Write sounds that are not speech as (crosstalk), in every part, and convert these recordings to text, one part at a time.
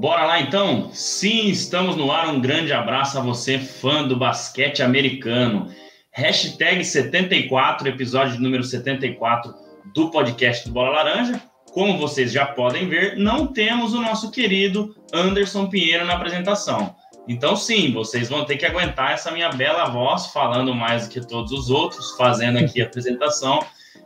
Bora lá então? Sim, estamos no ar. Um grande abraço a você, fã do basquete americano. Hashtag 74, episódio número 74 do podcast do Bola Laranja. Como vocês já podem ver, não temos o nosso querido Anderson Pinheiro na apresentação. Então, sim, vocês vão ter que aguentar essa minha bela voz falando mais do que todos os outros, fazendo aqui a apresentação,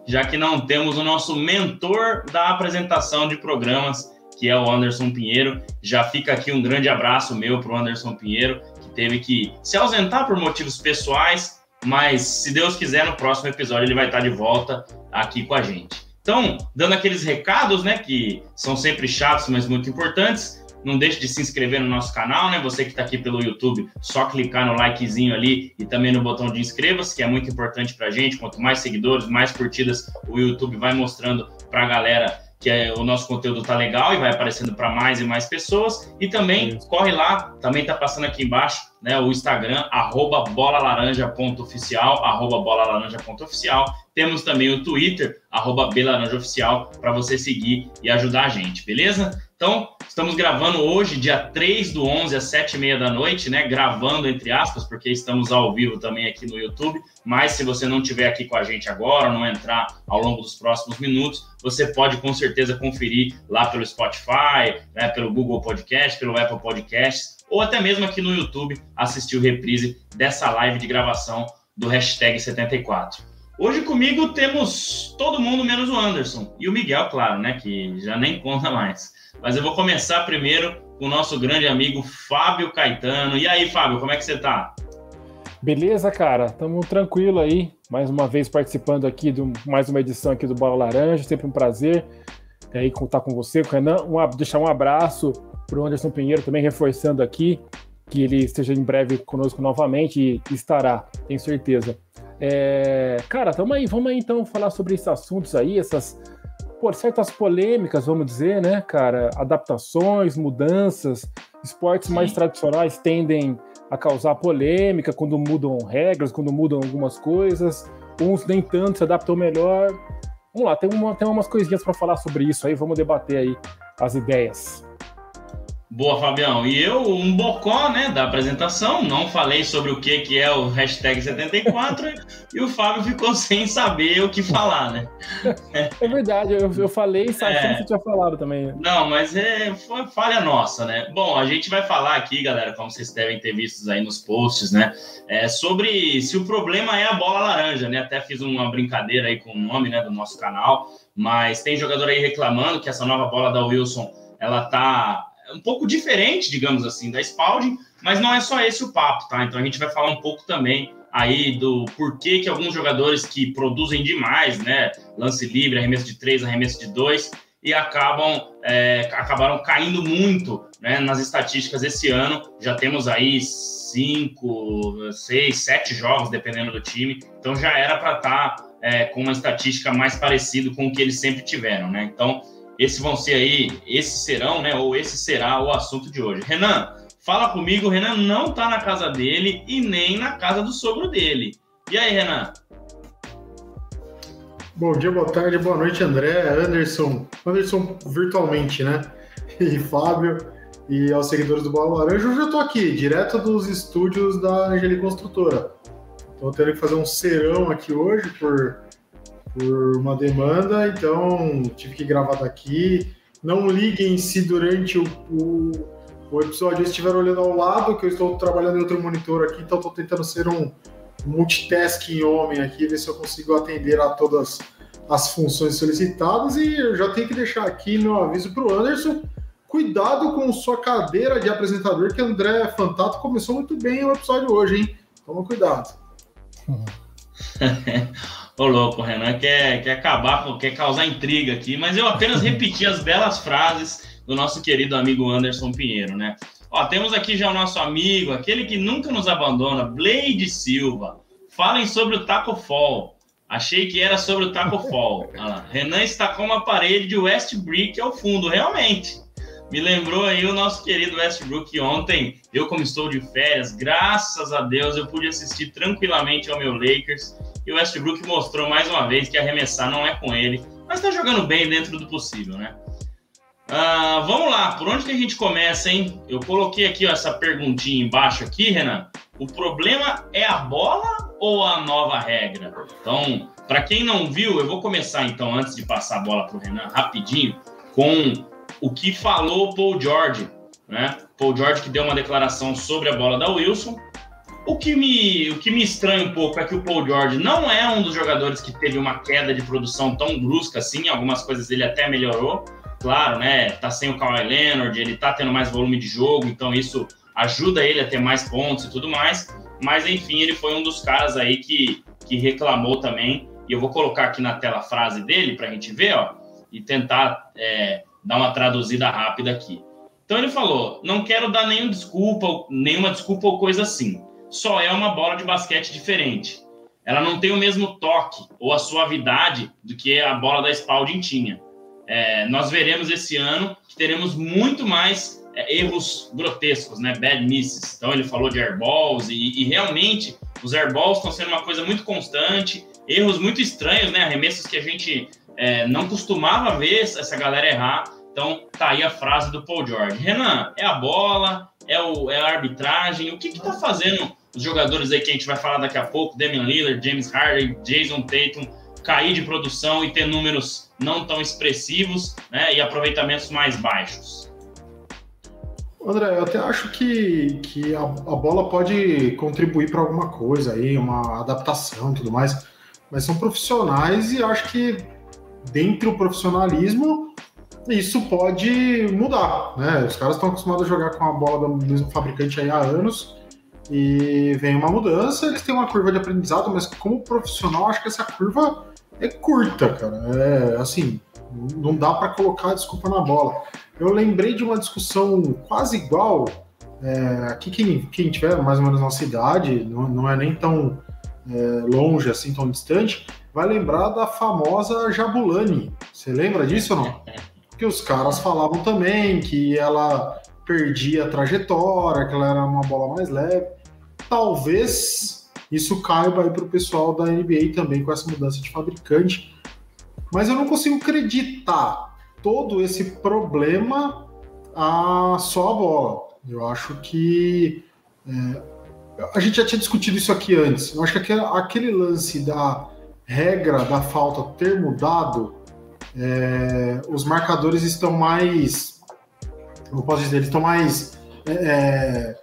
já que não temos o nosso mentor da apresentação de programas, que é o Anderson Pinheiro. Já fica aqui um grande abraço meu para o Anderson Pinheiro, que teve que se ausentar por motivos pessoais, mas se Deus quiser, no próximo episódio ele vai estar de volta aqui com a gente. Então, dando aqueles recados, né, que são sempre chatos, mas muito importantes, não deixe de se inscrever no nosso canal, né? Você que está aqui pelo YouTube, só clicar no likezinho ali e também no botão de inscreva-se, que é muito importante para a gente. Quanto mais seguidores, mais curtidas, o YouTube vai mostrando para a galera que é, o nosso conteúdo tá legal e vai aparecendo para mais e mais pessoas. E também corre lá, também tá passando aqui embaixo, né, o Instagram, arroba bolalaranja.oficial, arroba bolalaranja.oficial. Temos também o Twitter, arroba belaranjaoficial, para você seguir e ajudar a gente, beleza? Então, estamos gravando hoje, dia 3 do 11, às 7h30 da noite, né? Gravando, entre aspas, porque estamos ao vivo também aqui no YouTube. Mas se você não estiver aqui com a gente agora, não entrar ao longo dos próximos minutos, você pode com certeza conferir lá pelo Spotify, né, pelo Google Podcast, pelo Apple Podcasts, ou até mesmo aqui no YouTube, assistir o reprise dessa live de gravação do hashtag 74. Hoje comigo temos todo mundo menos o Anderson e o Miguel, claro, né? Que já nem conta mais. Mas eu vou começar primeiro com o nosso grande amigo Fábio Caetano. E aí, Fábio, como é que você tá? Beleza, cara? Tamo tranquilo aí. Mais uma vez participando aqui de mais uma edição aqui do Bola Laranja. Sempre um prazer é, aí contar com você, com Renan. Um, deixar um abraço pro Anderson Pinheiro também, reforçando aqui que ele esteja em breve conosco novamente e estará, tenho certeza. É, cara, tamo aí, vamos aí então falar sobre esses assuntos aí, essas por certas polêmicas, vamos dizer, né, cara? Adaptações, mudanças, esportes Sim. mais tradicionais tendem a causar polêmica quando mudam regras, quando mudam algumas coisas. Uns nem tanto se adaptam melhor. Vamos lá, tem, uma, tem umas coisinhas para falar sobre isso aí, vamos debater aí as ideias. Boa, Fabião. E eu, um bocó, né, da apresentação, não falei sobre o que, que é o hashtag 74 (laughs) e o Fábio ficou (laughs) sem saber o que falar, né? É verdade, eu, eu falei e é... que você tinha falado também. Não, mas é, foi falha nossa, né? Bom, a gente vai falar aqui, galera, como vocês devem ter visto aí nos posts, né, é, sobre se o problema é a bola laranja, né? Até fiz uma brincadeira aí com o nome, né, do nosso canal, mas tem jogador aí reclamando que essa nova bola da Wilson, ela tá um pouco diferente, digamos assim, da Spalding, mas não é só esse o papo, tá? Então a gente vai falar um pouco também aí do porquê que alguns jogadores que produzem demais, né? Lance livre, arremesso de três, arremesso de dois, e acabam é, acabaram caindo muito né, nas estatísticas esse ano. Já temos aí cinco, seis, sete jogos, dependendo do time. Então já era para estar tá, é, com uma estatística mais parecida com o que eles sempre tiveram, né? Então esses vão ser aí, esses serão, né? Ou esse será o assunto de hoje. Renan, fala comigo. O Renan não tá na casa dele e nem na casa do sogro dele. E aí, Renan? Bom dia, boa tarde, boa noite, André, Anderson, Anderson virtualmente, né? (laughs) E Fábio e aos seguidores do Bola Laranja. Hoje eu tô aqui, direto dos estúdios da Angeli Construtora. Tô tendo que fazer um serão aqui hoje por por uma demanda, então tive que gravar daqui. Não liguem se durante o, o, o episódio estiver olhando ao lado, que eu estou trabalhando em outro monitor aqui, então estou tentando ser um multitasking homem aqui, ver se eu consigo atender a todas as funções solicitadas. E eu já tenho que deixar aqui meu aviso para o Anderson. Cuidado com sua cadeira de apresentador, que André Fantato começou muito bem o episódio hoje, hein? Toma cuidado. (laughs) Ô louco, o Renan quer, quer acabar, quer causar intriga aqui, mas eu apenas repeti as belas frases do nosso querido amigo Anderson Pinheiro, né? Ó, temos aqui já o nosso amigo, aquele que nunca nos abandona, Blade Silva. Falem sobre o Taco Fall. Achei que era sobre o Taco Fall. Ah, Renan está com uma parede de Westbrook ao fundo, realmente. Me lembrou aí o nosso querido Westbrook ontem. Eu, como estou de férias, graças a Deus, eu pude assistir tranquilamente ao meu Lakers e o Westbrook mostrou mais uma vez que arremessar não é com ele, mas está jogando bem dentro do possível, né? Uh, vamos lá, por onde que a gente começa, hein? Eu coloquei aqui ó, essa perguntinha embaixo aqui, Renan. O problema é a bola ou a nova regra? Então, para quem não viu, eu vou começar então, antes de passar a bola para o Renan, rapidinho, com o que falou o Paul George, né? Paul George que deu uma declaração sobre a bola da Wilson. O que, me, o que me estranha um pouco é que o Paul George não é um dos jogadores que teve uma queda de produção tão brusca assim, algumas coisas ele até melhorou, claro, né? Tá sem o Kawhi Leonard, ele tá tendo mais volume de jogo, então isso ajuda ele a ter mais pontos e tudo mais. Mas enfim, ele foi um dos caras aí que, que reclamou também. E eu vou colocar aqui na tela a frase dele para a gente ver, ó, e tentar é, dar uma traduzida rápida aqui. Então ele falou: não quero dar nenhuma desculpa, nenhuma desculpa ou coisa assim. Só é uma bola de basquete diferente. Ela não tem o mesmo toque ou a suavidade do que a bola da Spalding tinha. É, nós veremos esse ano que teremos muito mais é, erros grotescos, né? Bad misses. Então ele falou de airballs e, e realmente os airballs estão sendo uma coisa muito constante, erros muito estranhos, né? Arremessos que a gente é, não costumava ver essa galera errar. Então tá aí a frase do Paul George. Renan, é a bola, é, o, é a arbitragem, o que que tá fazendo os jogadores aí que a gente vai falar daqui a pouco, Damian Lillard, James Harden, Jason Tatum, cair de produção e ter números não tão expressivos né, e aproveitamentos mais baixos? André, eu até acho que, que a, a bola pode contribuir para alguma coisa aí, uma adaptação e tudo mais, mas são profissionais e acho que dentro do profissionalismo isso pode mudar, né? Os caras estão acostumados a jogar com a bola do mesmo fabricante aí há anos e vem uma mudança, eles têm uma curva de aprendizado, mas como profissional acho que essa curva é curta, cara. É assim, não dá para colocar desculpa na bola. Eu lembrei de uma discussão quase igual. É, aqui, quem, quem tiver mais ou menos na cidade, não, não é nem tão é, longe, assim, tão distante, vai lembrar da famosa Jabulani. Você lembra disso ou não? (laughs) Que os caras falavam também que ela perdia a trajetória, que ela era uma bola mais leve. Talvez isso caiba aí para o pessoal da NBA também com essa mudança de fabricante. Mas eu não consigo acreditar todo esse problema a só a bola. Eu acho que é, a gente já tinha discutido isso aqui antes. Eu acho que aquele, aquele lance da regra da falta ter mudado, é, os marcadores estão mais, como posso dizer, eles estão mais é, é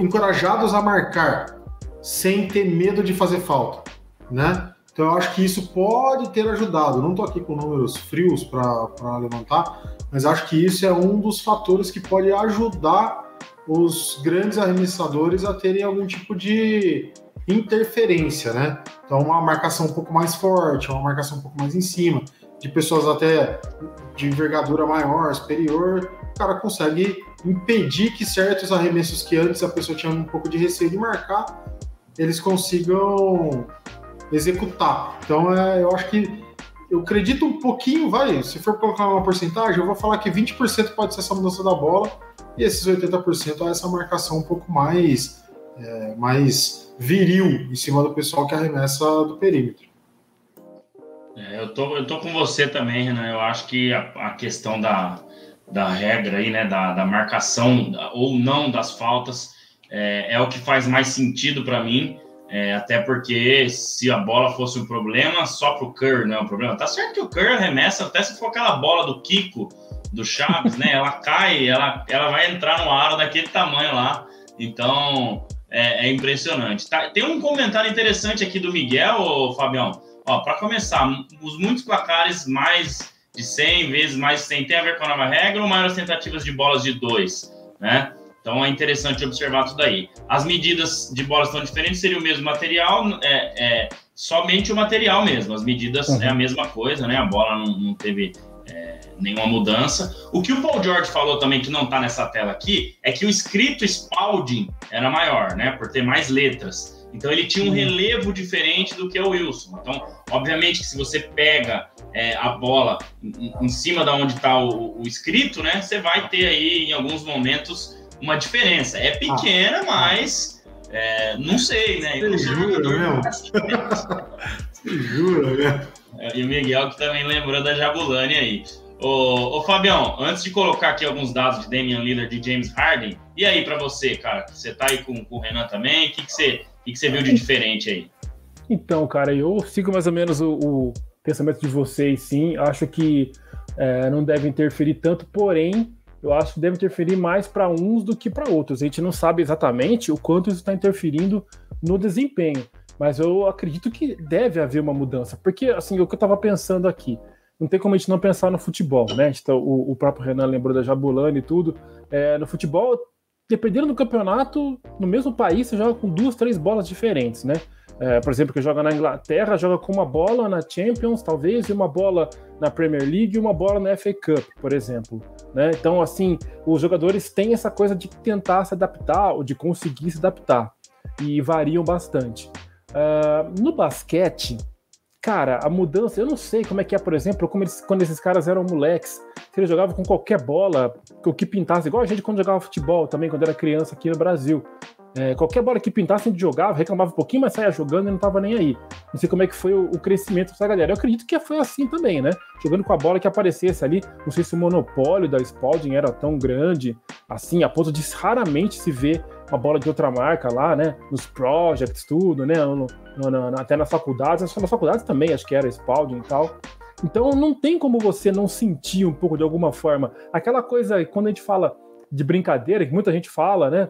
encorajados a marcar sem ter medo de fazer falta, né? Então eu acho que isso pode ter ajudado. Não estou aqui com números frios para levantar, mas acho que isso é um dos fatores que pode ajudar os grandes arremessadores a terem algum tipo de interferência, né? Então uma marcação um pouco mais forte, uma marcação um pouco mais em cima, de pessoas até de envergadura maior, superior, o cara consegue impedir que certos arremessos que antes a pessoa tinha um pouco de receio de marcar, eles consigam executar. Então, é, eu acho que eu acredito um pouquinho, vai, se for colocar uma porcentagem, eu vou falar que 20% pode ser essa mudança da bola e esses 80% é essa marcação um pouco mais, é, mais viril em cima do pessoal que arremessa do perímetro. É, eu, tô, eu tô com você também, Renan. Eu acho que a, a questão da, da regra aí, né, da, da marcação ou não das faltas, é, é o que faz mais sentido para mim. É, até porque se a bola fosse um problema, só para o Kerr não é um problema. Tá certo que o Kerr arremessa, até se for aquela bola do Kiko, do Chaves, né? Ela (laughs) cai, ela, ela vai entrar no aro daquele tamanho lá. Então é, é impressionante. Tá, tem um comentário interessante aqui do Miguel, Fabião. Ó, para começar, os muitos placares mais de 100 vezes mais de 100 tem a ver com a nova regra ou maiores tentativas de bolas de dois, né? Então é interessante observar tudo aí. As medidas de bolas são diferentes, seria o mesmo material, é, é somente o material mesmo. As medidas uhum. é a mesma coisa, né? A bola não, não teve é, nenhuma mudança. O que o Paul George falou também, que não está nessa tela aqui, é que o escrito Spalding era maior, né? Por ter mais letras. Então ele tinha um relevo diferente do que o Wilson. Então, obviamente que se você pega é, a bola em, em cima da onde está o, o, escrito, né? Você vai ter aí em alguns momentos uma diferença. É pequena, ah. mas é, não sei, né? Você (laughs) jura, mesmo? Você jura, né? E o Miguel que também lembrou da Jabulani aí. Ô, ô, Fabião, antes de colocar aqui alguns dados de Damian Lillard e James Harden, e aí para você, cara? Você tá aí com, com o Renan também? O que, que, você, que, que você viu de diferente aí? Então, cara, eu sigo mais ou menos o, o pensamento de vocês, sim. Acho que é, não deve interferir tanto, porém, eu acho que deve interferir mais para uns do que para outros. A gente não sabe exatamente o quanto isso está interferindo no desempenho, mas eu acredito que deve haver uma mudança, porque assim, o que eu estava pensando aqui, não tem como a gente não pensar no futebol, né? Então, o, o próprio Renan lembrou da Jabulani e tudo. É, no futebol, dependendo do campeonato, no mesmo país, você joga com duas, três bolas diferentes, né? É, por exemplo, que joga na Inglaterra, joga com uma bola na Champions, talvez, e uma bola na Premier League e uma bola na FA Cup, por exemplo. Né? Então, assim, os jogadores têm essa coisa de tentar se adaptar, ou de conseguir se adaptar, e variam bastante. Uh, no basquete, Cara, a mudança, eu não sei como é que é, por exemplo, como eles, quando esses caras eram moleques, se eles jogavam com qualquer bola, o que pintasse, igual a gente quando jogava futebol também, quando era criança aqui no Brasil. É, qualquer bola que pintasse, a gente jogava, reclamava um pouquinho, mas saía jogando e não tava nem aí. Não sei como é que foi o, o crescimento dessa galera. Eu acredito que foi assim também, né? Jogando com a bola que aparecesse ali. Não sei se o monopólio da Spalding era tão grande, assim, a ponto de raramente se ver uma bola de outra marca lá, né? Nos projects, tudo, né? No, no, no, até nas faculdades, acho que nas faculdades também, acho que era Spalding e tal. Então não tem como você não sentir um pouco de alguma forma. Aquela coisa, quando a gente fala de brincadeira, que muita gente fala, né?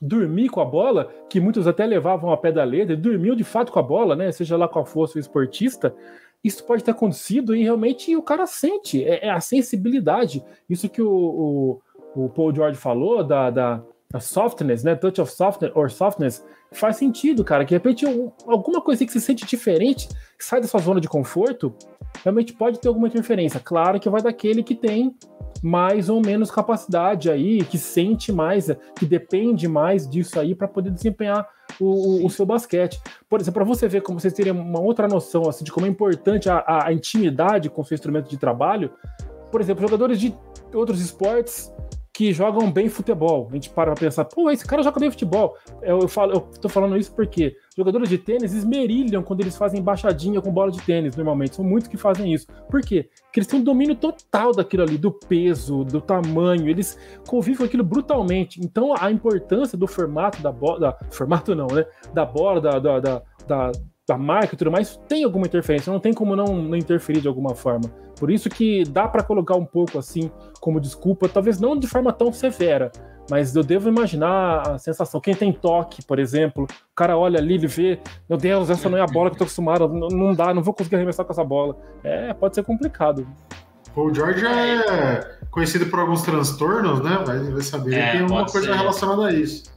Dormir com a bola, que muitos até levavam a pé da letra, dormiu de fato com a bola, né? Seja lá qual fosse o esportista, isso pode ter acontecido e realmente o cara sente, é, é a sensibilidade. Isso que o, o, o Paul George falou da, da, a softness, né? Touch of softness or softness faz sentido, cara. Que de repente alguma coisa que se sente diferente, sai da sua zona de conforto, realmente pode ter alguma interferência. Claro que vai daquele que tem mais ou menos capacidade aí, que sente mais, que depende mais disso aí para poder desempenhar o, o, seu basquete. Por exemplo, para você ver como vocês teriam uma outra noção assim, de como é importante a, a, a intimidade com o seu instrumento de trabalho. Por exemplo, jogadores de outros esportes que jogam bem futebol. A gente para pra pensar, pô, esse cara joga bem futebol. Eu, eu, falo, eu tô falando isso porque jogadores de tênis esmerilham quando eles fazem baixadinha com bola de tênis, normalmente. São muitos que fazem isso. Por quê? Porque eles têm um domínio total daquilo ali, do peso, do tamanho. Eles convivem com aquilo brutalmente. Então, a importância do formato da bola. Formato não, né? Da bola, da, da, da, da da marca e tudo mais, tem alguma interferência, não tem como não, não interferir de alguma forma. Por isso que dá para colocar um pouco assim como desculpa, talvez não de forma tão severa, mas eu devo imaginar a sensação. Quem tem toque, por exemplo, o cara olha ali, ele vê, meu Deus, essa não é a bola que eu tô acostumado, não, não dá, não vou conseguir arremessar com essa bola. É, pode ser complicado. O George é conhecido por alguns transtornos, né? Vai, vai saber é, que tem alguma coisa ser. relacionada a isso.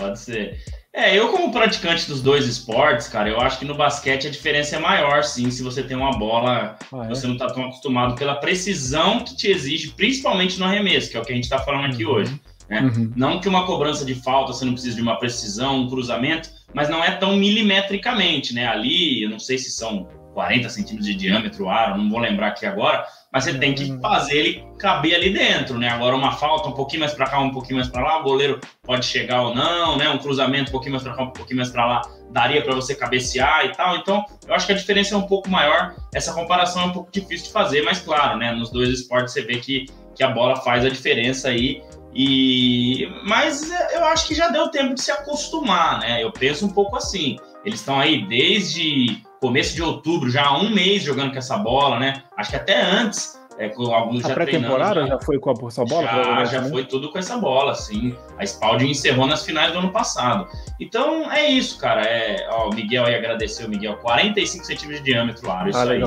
Pode ser. É, eu como praticante dos dois esportes, cara, eu acho que no basquete a diferença é maior, sim, se você tem uma bola, ah, é? você não tá tão acostumado pela precisão que te exige, principalmente no arremesso, que é o que a gente tá falando aqui uhum. hoje. Né? Uhum. Não que uma cobrança de falta você não precisa de uma precisão, um cruzamento, mas não é tão milimetricamente, né? Ali, eu não sei se são 40 centímetros de diâmetro o aro, não vou lembrar aqui agora, mas você tem que fazer ele caber ali dentro, né? Agora uma falta um pouquinho mais para cá, um pouquinho mais para lá, o goleiro pode chegar ou não, né? Um cruzamento um pouquinho mais para cá, um pouquinho mais para lá, daria para você cabecear e tal. Então, eu acho que a diferença é um pouco maior. Essa comparação é um pouco difícil de fazer, mas claro, né? Nos dois esportes você vê que, que a bola faz a diferença aí. E mas eu acho que já deu tempo de se acostumar, né? Eu penso um pouco assim. Eles estão aí desde começo de outubro, já há um mês jogando com essa bola, né? Acho que até antes, é, com alguns a já pré-temporada já, foi com essa bola? Já, já foi tudo com essa bola, sim. A Spalding encerrou nas finais do ano passado. Então, é isso, cara. É, ó, o Miguel aí agradeceu, Miguel. 45 centímetros de diâmetro o aro, isso ah, aí.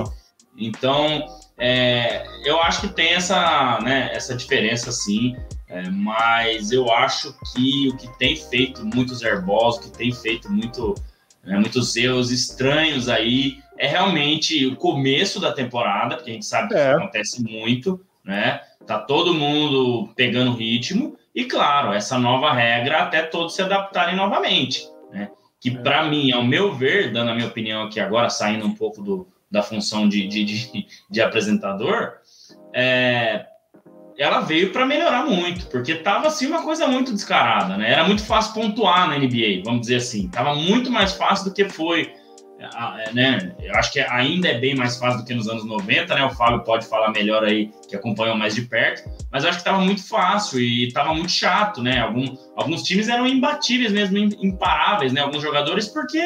Então, é, eu acho que tem essa, né, essa diferença, sim. É, mas eu acho que o que tem feito muitos airballs, o que tem feito muito né, muitos erros estranhos aí. É realmente o começo da temporada, porque a gente sabe que é. acontece muito, né? Tá todo mundo pegando ritmo e, claro, essa nova regra até todos se adaptarem novamente, né? Que é. para mim, ao meu ver, dando a minha opinião aqui agora, saindo um pouco do, da função de, de, de, de apresentador, é, ela veio para melhorar muito, porque tava assim uma coisa muito descarada, né? Era muito fácil pontuar na NBA, vamos dizer assim. Tava muito mais fácil do que foi né, eu acho que ainda é bem mais fácil do que nos anos 90, né? O Fábio pode falar melhor aí, que acompanhou mais de perto, mas eu acho que estava muito fácil e estava muito chato, né? Algum, alguns times eram imbatíveis mesmo, imparáveis, né? Alguns jogadores, porque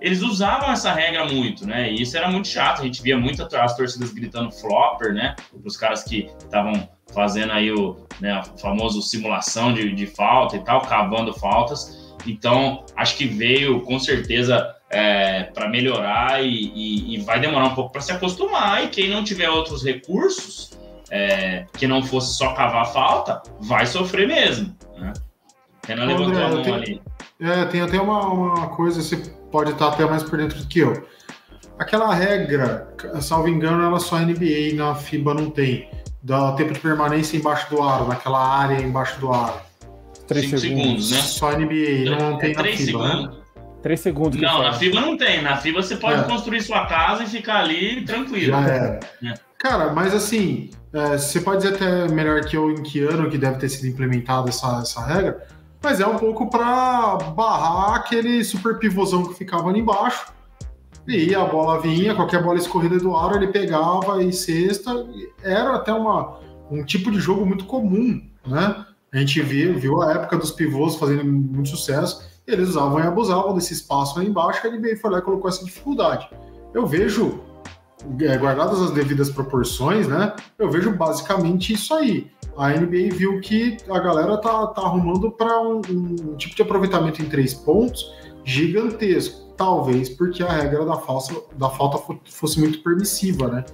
eles usavam essa regra muito, né? E isso era muito chato. A gente via muito as torcidas gritando flopper, né? Os caras que estavam fazendo aí o, né, famoso simulação de, de falta e tal, cavando faltas. Então, acho que veio com certeza é, para melhorar e, e, e, vai demorar um pouco para se acostumar. E quem não tiver outros recursos, é, que não fosse só cavar falta, vai sofrer mesmo. Né? Renan levantou a mão tem, ali. É, tem até uma, uma coisa, você pode estar até mais por dentro do que eu. Aquela regra, salvo engano, ela só NBA na FIBA não tem. Do tempo de permanência embaixo do aro, naquela área embaixo do aro. Três segundos, segundos, né? Só NBA, não, não tem é na FIBA, segundos. né? Três segundos. Não, na FIBA não tem. Na FIBA você pode é. construir sua casa e ficar ali tranquilo. Já é. é. Cara, mas assim, é, você pode dizer até melhor que eu em que ano que deve ter sido implementada essa, essa regra, mas é um pouco para barrar aquele super pivôzão que ficava ali embaixo. E a bola vinha, qualquer bola escorrida do aro, ele pegava e cesta. Era até uma, um tipo de jogo muito comum, né? A gente viu, viu a época dos pivôs fazendo muito sucesso eles usavam e abusavam desse espaço aí embaixo, e a NBA foi lá e colocou essa dificuldade. Eu vejo, é, guardadas as devidas proporções, né? Eu vejo basicamente isso aí. A NBA viu que a galera tá, tá arrumando para um, um, tipo de aproveitamento em três pontos gigantesco. Talvez porque a regra da, falsa, da falta fosse muito permissiva, né?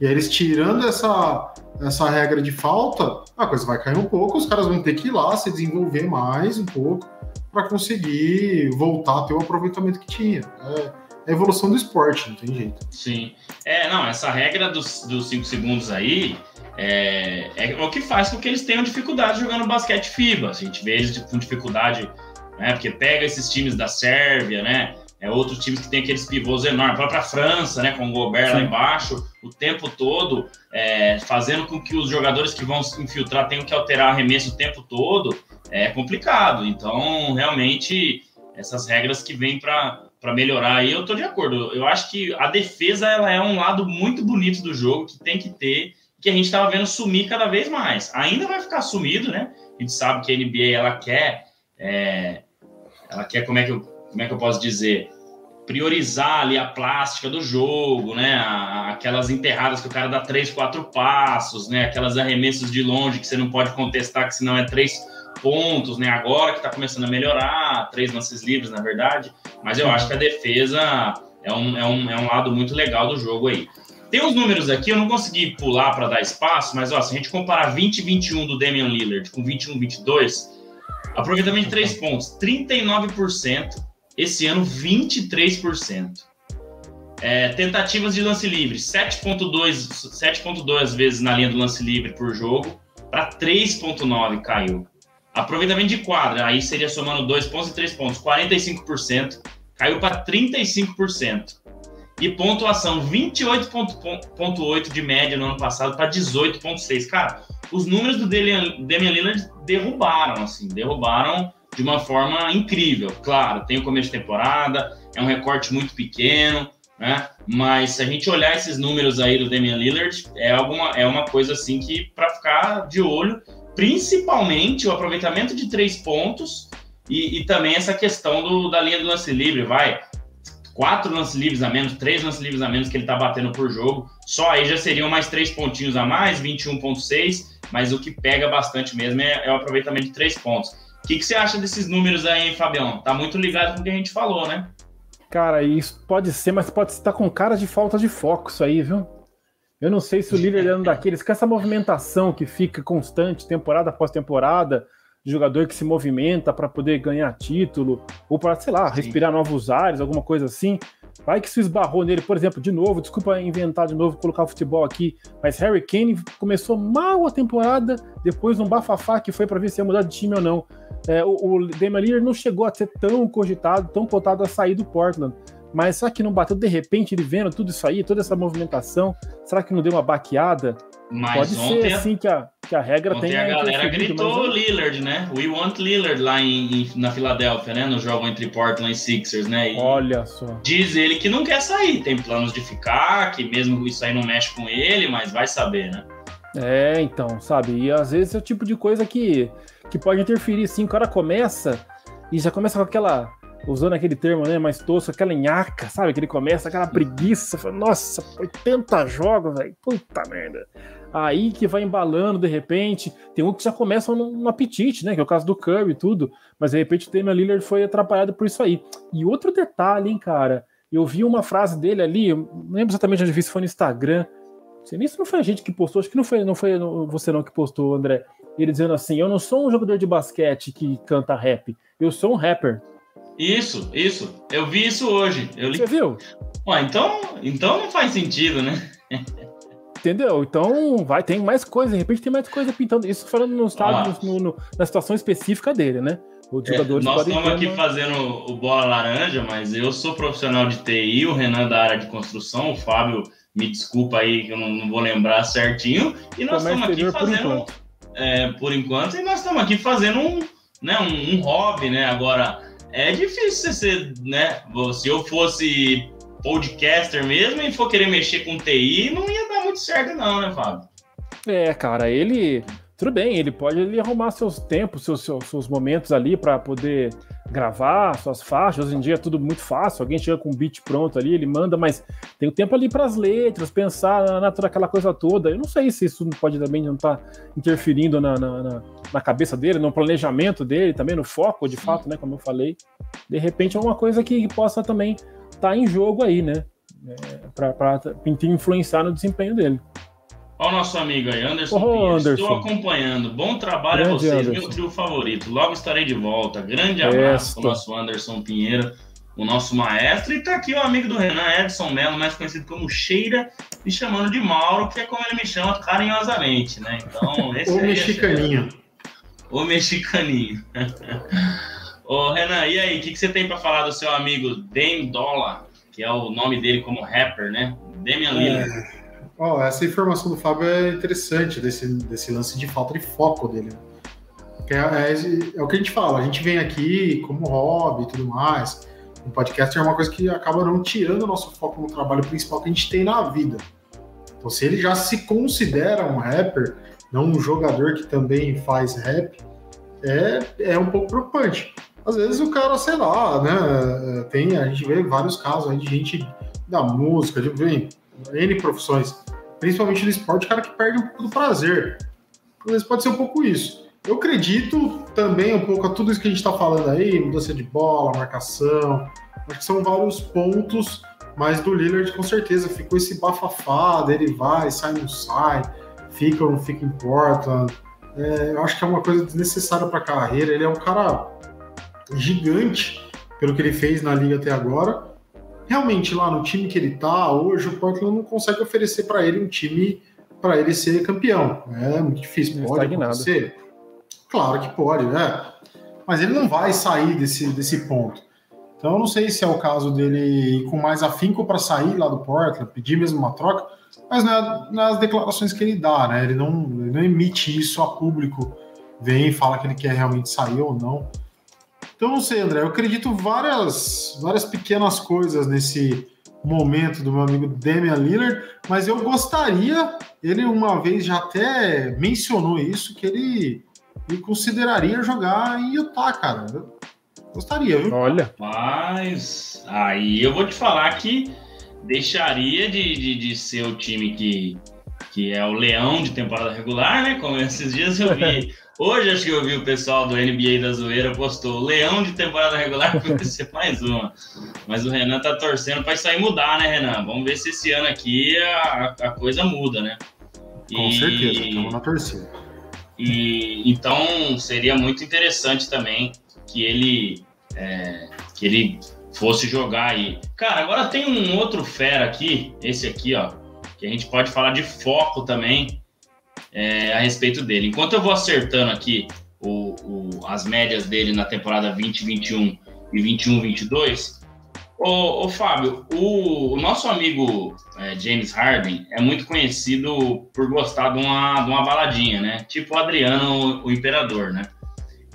E aí eles tirando essa, essa regra de falta, a coisa vai cair um pouco, os caras vão ter que ir lá se desenvolver mais um pouco para conseguir voltar a ter o aproveitamento que tinha. É, a evolução do esporte, não tem jeito. Sim. É, não, essa regra dos 5 segundos aí é, é, o que faz com que eles tenham dificuldade jogando basquete FIBA. A gente vê eles com dificuldade, né? Porque pega esses times da Sérvia, né? É, outros times que tem aqueles pivôs enormes, a própria França, né, com o Gobert Sim. lá embaixo, o tempo todo, é, fazendo com que os jogadores que vão se infiltrar tenham que alterar arremesso o tempo todo é complicado. Então, realmente, essas regras que vêm para melhorar aí, eu estou de acordo. Eu acho que a defesa ela é um lado muito bonito do jogo que tem que ter, que a gente estava vendo sumir cada vez mais. Ainda vai ficar sumido, né? A gente sabe que a NBA ela quer, é, ela quer como é que eu, como é que eu posso dizer? priorizar ali a plástica do jogo, né? Aquelas enterradas que o cara dá três, quatro passos, né? Aquelas arremessos de longe que você não pode contestar, que senão é três pontos, né? Agora que está começando a melhorar, três lances livres, na verdade. Mas eu acho que a defesa é um, é um, é um lado muito legal do jogo aí. Tem uns números aqui, eu não consegui pular para dar espaço, mas ó, se a gente comparar 20 e 21 do Damian Lillard com 21 22, aproveitamento de três pontos, 39%, esse ano 23%. É, tentativas de lance livre, 7.2 vezes na linha do lance livre por jogo, para 3.9 caiu. Aproveitamento de quadra, aí seria somando 2 pontos e 3 pontos, 45%, caiu para 35%. E pontuação, 28,8 de média no ano passado para 18,6. Cara, os números do Damian Lillard derrubaram, assim, derrubaram de uma forma incrível. Claro, tem o começo de temporada, é um recorte muito pequeno, né? Mas se a gente olhar esses números aí do Damian Lillard, é, alguma, é uma coisa assim que para ficar de olho principalmente o aproveitamento de três pontos e, e também essa questão do, da linha do lance livre, vai. Quatro lances livres a menos, três lances livres a menos que ele tá batendo por jogo. Só aí já seriam mais três pontinhos a mais, 21,6. Mas o que pega bastante mesmo é, é o aproveitamento de três pontos. O que, que você acha desses números aí, Fabião? Tá muito ligado com o que a gente falou, né? Cara, isso pode ser, mas pode estar com cara de falta de foco isso aí, viu? Eu não sei se o líder é um daqueles com essa movimentação que fica constante, temporada após temporada, jogador que se movimenta para poder ganhar título, ou para, sei lá, Sim. respirar novos ares, alguma coisa assim. Vai que isso esbarrou nele, por exemplo, de novo, desculpa inventar de novo, colocar o futebol aqui, mas Harry Kane começou mal a temporada, depois um bafafá que foi para ver se ia mudar de time ou não. É, o, o Damian Lillard não chegou a ser tão cogitado, tão cotado a sair do Portland. Mas será que não bateu de repente ele vendo tudo isso aí, toda essa movimentação? Será que não deu uma baqueada? Mas Pode ontem, ser assim que a. que a regra Ontem tem. a galera gritou mas... Lillard, né? We want Lillard lá em, em, na Filadélfia, né? No jogo entre Portland e Sixers, né? E Olha só. Diz ele que não quer sair, tem planos de ficar, que mesmo isso aí não mexe com ele, mas vai saber, né? É, então, sabe? E às vezes é o tipo de coisa que, que pode interferir, sim. O cara começa e já começa com aquela usando aquele termo né, mais tosco, aquela nhaca, sabe? Que ele começa, aquela preguiça, fala, nossa, 80 jogos, velho, puta merda. Aí que vai embalando de repente, tem um que já começa no, no, apetite, né? Que é o caso do Curry e tudo, mas de repente o Damian Lillard foi atrapalhado por isso aí. E outro detalhe, hein, cara, eu vi uma frase dele ali, não lembro exatamente onde vi, se foi no Instagram, não sei nem se não foi a gente que postou, acho que não foi, não foi você não que postou, André. Ele dizendo assim: Eu não sou um jogador de basquete que canta rap, eu sou um rapper. Isso, isso. Eu vi isso hoje. Eu li... Você viu? Ué, então, então não faz sentido, né? (laughs) Entendeu? Então vai, tem mais coisa, de repente tem mais coisa pintando. Isso falando no estado, no, no, na situação específica dele, né? Os jogadores é, nós estamos aqui uma... fazendo o bola laranja, mas eu sou profissional de TI, o Renan da área de construção, o Fábio, me desculpa aí que eu não, não vou lembrar certinho. E nós estamos aqui fazendo. É, por enquanto, e nós estamos aqui fazendo um, né, um, um hobby, né? Agora é difícil você ser, né? Se eu fosse podcaster mesmo e for querer mexer com TI, não ia dar muito certo, não, né, Fábio? É, cara, ele. Tudo bem, ele pode ele arrumar seus tempos, seus, seus, seus momentos ali para poder gravar suas faixas. Hoje em dia é tudo muito fácil. Alguém chega com um beat pronto ali, ele manda, mas tem o tempo ali para as letras, pensar na, na toda aquela coisa toda. Eu não sei se isso pode também não estar tá interferindo na, na, na, cabeça dele, no planejamento dele, também no foco, de fato, né? Como eu falei. De repente é uma coisa que, que possa também estar tá em jogo aí, né? É, para influenciar no desempenho dele. Olha o nosso amigo aí, Anderson, oh, Anderson. Estou acompanhando. Bom trabalho Grande a vocês, Anderson. meu trio favorito. Logo estarei de volta. Grande abraço para o nosso Anderson Pinheiro, o nosso maestro. E está aqui o amigo do Renan, Edson Mello, mais conhecido como Cheira, me chamando de Mauro, que é como ele me chama carinhosamente, né? Então, (laughs) esse o é mexicaninho. o mexicaninho. (laughs) Ô, Renan, e aí, o que, que, você tem para falar do seu amigo Dame Dollar, que é o nome dele como rapper, né? Damian Lillard. É oh, essa informação do Fábio é interessante, desse, desse lance de falta de foco dele. É, é, é, o que a gente fala, a gente vem aqui como hobby e tudo mais. O podcast é uma coisa que acaba não tirando o nosso foco no trabalho principal que a gente tem na vida. Então, se ele já se considera um rapper, não um jogador que também faz rap, é, é um pouco preocupante. Às vezes o cara, sei lá, né? Tem, a gente vê vários casos aí de gente da música, de bem, N profissões, principalmente no esporte, cara que perde um pouco do prazer. Às vezes pode ser um pouco isso. Eu acredito também um pouco a tudo isso que a gente está falando aí, mudança de bola, marcação. Acho que são vários pontos, mas do Lillard com certeza ficou esse bafafá, ele vai, sai, não sai, fica ou não fica em. É, eu acho que é uma coisa desnecessária para a carreira. Ele é um cara gigante pelo que ele fez na liga até agora realmente lá no time que ele tá, hoje o Portland não consegue oferecer para ele um time para ele ser campeão. É muito difícil. Pode acontecer? Claro que pode, né? Mas ele não vai sair desse, desse ponto. Então eu não sei se é o caso dele ir com mais afinco para sair lá do Portland, pedir mesmo uma troca, mas nas é, é declarações que ele dá, né? Ele não, ele não emite isso a público, vem fala que ele quer realmente sair ou não. Então, não sei, André, eu acredito várias, várias pequenas coisas nesse momento do meu amigo Damian Lillard, mas eu gostaria, ele uma vez já até mencionou isso, que ele, ele consideraria jogar em Utah, cara. Eu gostaria, viu? Olha. Mas aí eu vou te falar que deixaria de, de, de ser o time que, que é o leão de temporada regular, né? Como esses dias eu vi (laughs) Hoje acho que eu vi o pessoal do NBA da Zoeira postou Leão de temporada regular (laughs) vai ser mais uma. Mas o Renan tá torcendo para isso aí mudar, né, Renan? Vamos ver se esse ano aqui a, a coisa muda, né? Com e, certeza, estamos na torcida. E então seria muito interessante também que ele é, que ele fosse jogar aí. Cara, agora tem um outro fera aqui, esse aqui, ó, que a gente pode falar de foco também, é, a respeito dele. Enquanto eu vou acertando aqui o, o, as médias dele na temporada 2021 e 21-22, Ô, ô Fábio, o, o, nosso amigo é, James Harden é muito conhecido por gostar de uma, de uma baladinha, né? Tipo o Adriano, o Imperador, né?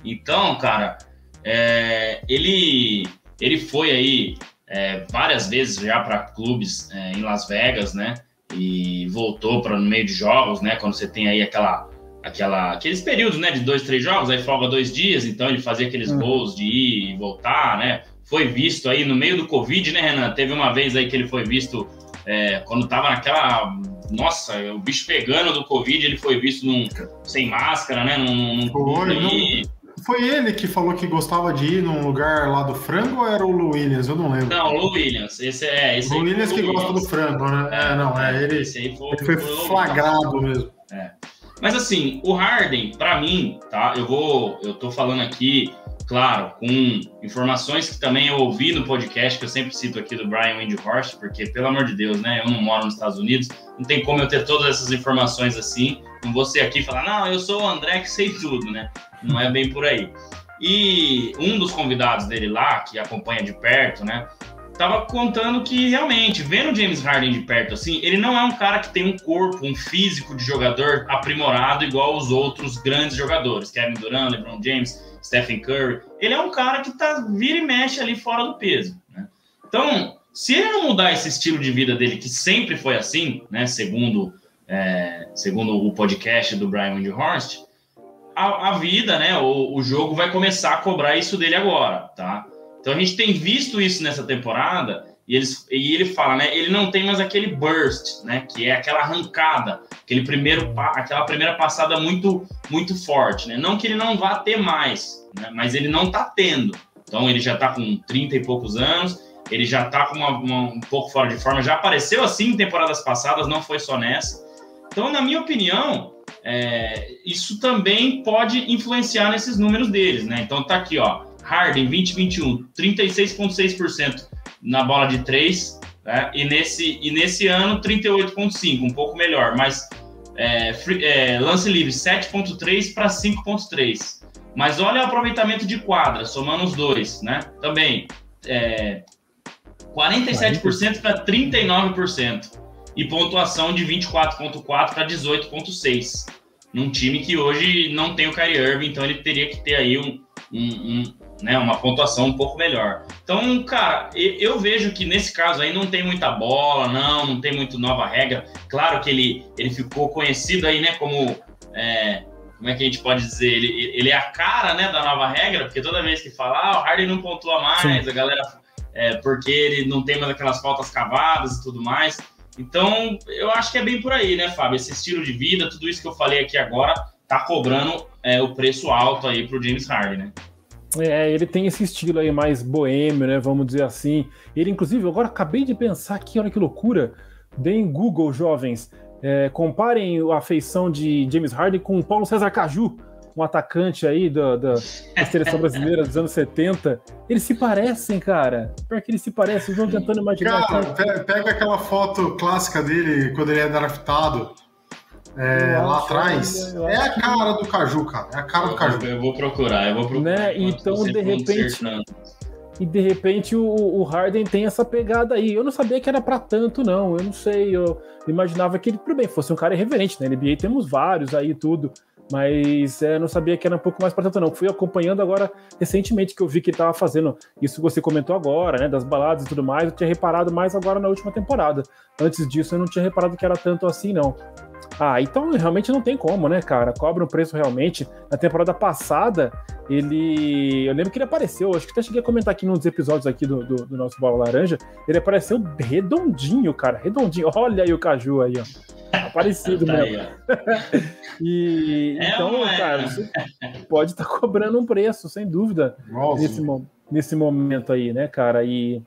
Então, cara, é, ele, ele foi aí é, várias vezes já para clubes é, em Las Vegas, né? E voltou para no meio de jogos, né? Quando você tem aí aquela, aquela, aqueles períodos, né? De dois, três jogos, aí folga dois dias, então ele fazia aqueles uhum. gols de ir e voltar, né? Foi visto aí no meio do Covid, né, Renan? Teve uma vez aí que ele foi visto é, quando tava naquela. Nossa, o bicho pegando do Covid, ele foi visto num, sem máscara, né? Num, num não, foi ele que falou que gostava de ir num lugar lá do frango ou era o Lu Williams? Eu não lembro. Não, o Lu Williams. Esse é. Esse Lu Williams que gosta do frango, né? É, é não, é, ele, esse aí foi, ele foi, foi flagrado mesmo. É. Mas assim, o Harden, para mim, tá? Eu vou. Eu tô falando aqui claro, com informações que também eu ouvi no podcast, que eu sempre cito aqui do Brian Windhorst, porque, pelo amor de Deus, né, eu não moro nos Estados Unidos, não tem como eu ter todas essas informações assim, não ser aqui falar, não, eu sou o André que sei tudo, né? Não é bem por aí. E um dos convidados dele lá, que acompanha de perto, né, tava contando que realmente, vendo o James Harden de perto assim, ele não é um cara que tem um corpo, um físico de jogador aprimorado igual os outros grandes jogadores, Kevin Durant, LeBron James, Stephen Curry. Ele é um cara que tá vira e mexe ali fora do peso, né? Então, se ele não mudar esse estilo de vida dele, que sempre foi assim, né, segundo, é, segundo o podcast do Brian Windhorst, a, a vida, né, o, o jogo vai começar a cobrar isso dele agora, tá? Então a gente tem visto isso nessa temporada e, eles, e ele fala, né? Ele não tem mais aquele burst, né? Que é aquela arrancada, aquele primeiro, aquela primeira passada muito, muito forte, né? Não que ele não vá ter mais, né? Mas ele não tá tendo. Então ele já tá com 30 e poucos anos, ele já tá com uma, uma, um pouco fora de forma, já apareceu assim em temporadas passadas, não foi só nessa. Então, na minha opinião, é, isso também pode influenciar nesses números deles, né? Então tá aqui, ó. Harden 2021, 36,6% na bola de 3, né? e, nesse, e nesse ano 38,5%, um pouco melhor, mas é, free, é, lance livre 7,3 para 5,3. Mas olha o aproveitamento de quadra, somando os dois, né? Também é, 47% para 39%. E pontuação de 24,4 para 18,6. Num time que hoje não tem o Kyrie Irving, então ele teria que ter aí um, um, um né, uma pontuação um pouco melhor. Então, cara, eu vejo que nesse caso aí não tem muita bola, não, não tem muito nova regra. Claro que ele, ele ficou conhecido aí, né, como é, como é que a gente pode dizer? Ele, ele é a cara, né, da nova regra, porque toda vez que fala, ah, o Harden não pontua mais, Sim. a galera, é, porque ele não tem mais aquelas faltas cavadas e tudo mais. Então, eu acho que é bem por aí, né, Fábio? Esse estilo de vida, tudo isso que eu falei aqui agora, tá cobrando é, o preço alto aí pro James Harden, né? É, ele tem esse estilo aí mais boêmio, né? Vamos dizer assim. Ele, inclusive, agora acabei de pensar aqui, olha que loucura. Deem Google, jovens. É, comparem a feição de James Harden com Paulo César Caju, um atacante aí da, da, (laughs) da seleção brasileira dos anos 70. Eles se parecem, cara. Pior que eles se parecem. Vão tentando imaginar. Cara, pega aquela foto clássica dele quando ele é draftado é, lá atrás, é a cara do Caju, cara. É a cara do Caju. Eu vou procurar, eu vou procurar. Né? Então, de repente. E de repente o, o, Harden tem essa pegada aí. Eu não sabia que era para tanto, não. Eu não sei. Eu imaginava que ele, tudo bem, fosse um cara irreverente. Na né? NBA temos vários aí tudo. Mas é, não sabia que era um pouco mais para tanto, não. Fui acompanhando agora recentemente que eu vi que ele tava fazendo isso que você comentou agora, né? Das baladas e tudo mais. Eu tinha reparado mais agora na última temporada. Antes disso, eu não tinha reparado que era tanto assim, não. Ah, então realmente não tem como, né, cara? Cobra um preço realmente. Na temporada passada, ele. Eu lembro que ele apareceu, acho que até cheguei a comentar aqui num dos episódios aqui do, do, do nosso Bola Laranja. Ele apareceu redondinho, cara. Redondinho. Olha aí o Caju aí, ó. Aparecido tá mesmo. (laughs) e é então, é. cara, você pode estar tá cobrando um preço, sem dúvida, nesse, nesse momento aí, né, cara? E,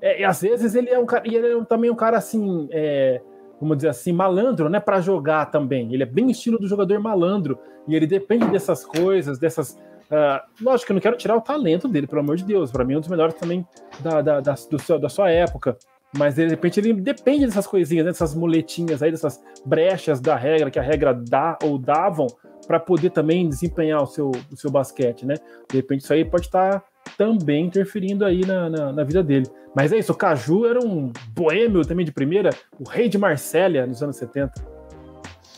é, e às vezes ele é um cara. E ele é também um cara assim. É, vamos dizer assim, malandro, né, para jogar também. Ele é bem estilo do jogador malandro e ele depende dessas coisas, dessas. Uh, lógico que eu não quero tirar o talento dele, pelo amor de Deus. Para mim é um dos melhores também da, da, da, do seu, da sua época. Mas de repente ele depende dessas coisinhas, né, dessas muletinhas aí, dessas brechas da regra que a regra dá ou davam para poder também desempenhar o seu, o seu basquete, né? De repente isso aí pode estar tá também interferindo aí na, na, na, vida dele. Mas é isso, o Caju era um boêmio também de primeira, o rei de Marsella nos anos 70.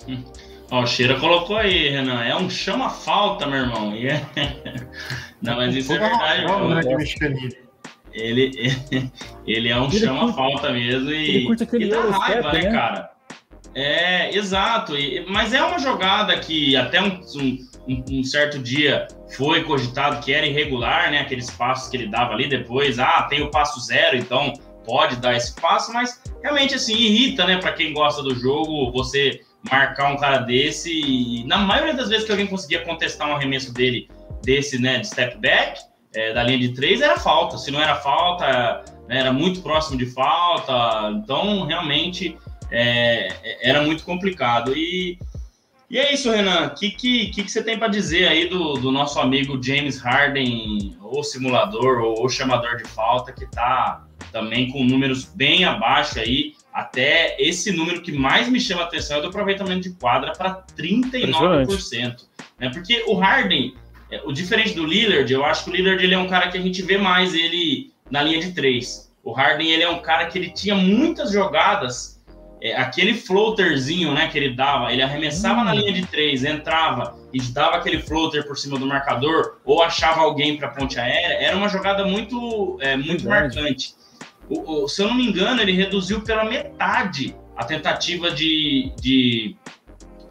Hum. (laughs) Ó, o Cheira colocou aí, Renan. É um chama-falta, meu irmão. É... (laughs) Não, mas isso é verdade. Né, ele, ele, (laughs) ele é um chama-falta mesmo e, ele curte aquele e dá raiva, né, né, cara? É, exato. E, mas é uma jogada que até um, um, um, certo dia foi cogitado que era irregular, né? Aqueles passos que ele dava ali depois. Ah, tem o passo zero, então pode dar esse passo, mas realmente assim irrita, né? Para quem gosta do jogo, você marcar um cara desse. E na maioria das vezes que alguém conseguia contestar um arremesso dele, desse, né, de step back, é, da linha de três, era falta. Se não era falta, né, era muito próximo de falta. Então, realmente, é, era muito complicado. E, e é isso, Renan. O que, que, que, você tem para dizer aí do, do nosso amigo James Harden, ou simulador, ou, ou chamador de falta, que está também com números bem abaixo aí até esse número que mais me chama a atenção é do aproveitamento de quadra para 39%. Né? Porque o Harden, é, o diferente do Lillard, eu acho que o Lillard ele é um cara que a gente vê mais ele na linha de três. O Harden ele é um cara que ele tinha muitas jogadas, é, aquele floaterzinho né, que ele dava, ele arremessava hum. na linha de três, entrava e dava aquele floater por cima do marcador ou achava alguém para ponte aérea, era uma jogada muito, é, muito marcante. O, o, se eu não me engano, ele reduziu pela metade a tentativa de, de,